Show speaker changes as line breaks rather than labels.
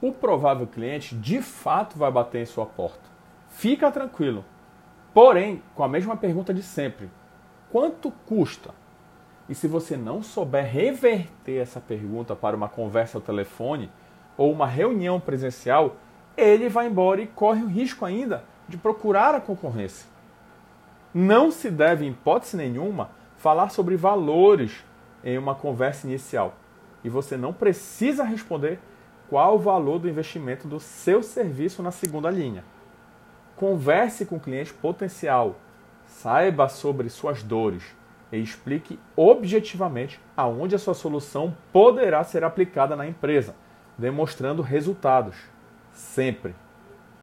o provável cliente de fato vai bater em sua porta. Fica tranquilo. Porém, com a mesma pergunta de sempre: quanto custa? E se você não souber reverter essa pergunta para uma conversa ao telefone ou uma reunião presencial, ele vai embora e corre o risco ainda de procurar a concorrência. Não se deve, em hipótese nenhuma, falar sobre valores em uma conversa inicial. E você não precisa responder qual o valor do investimento do seu serviço na segunda linha. Converse com o cliente potencial, saiba sobre suas dores e explique objetivamente aonde a sua solução poderá ser aplicada na empresa, demonstrando resultados. Sempre.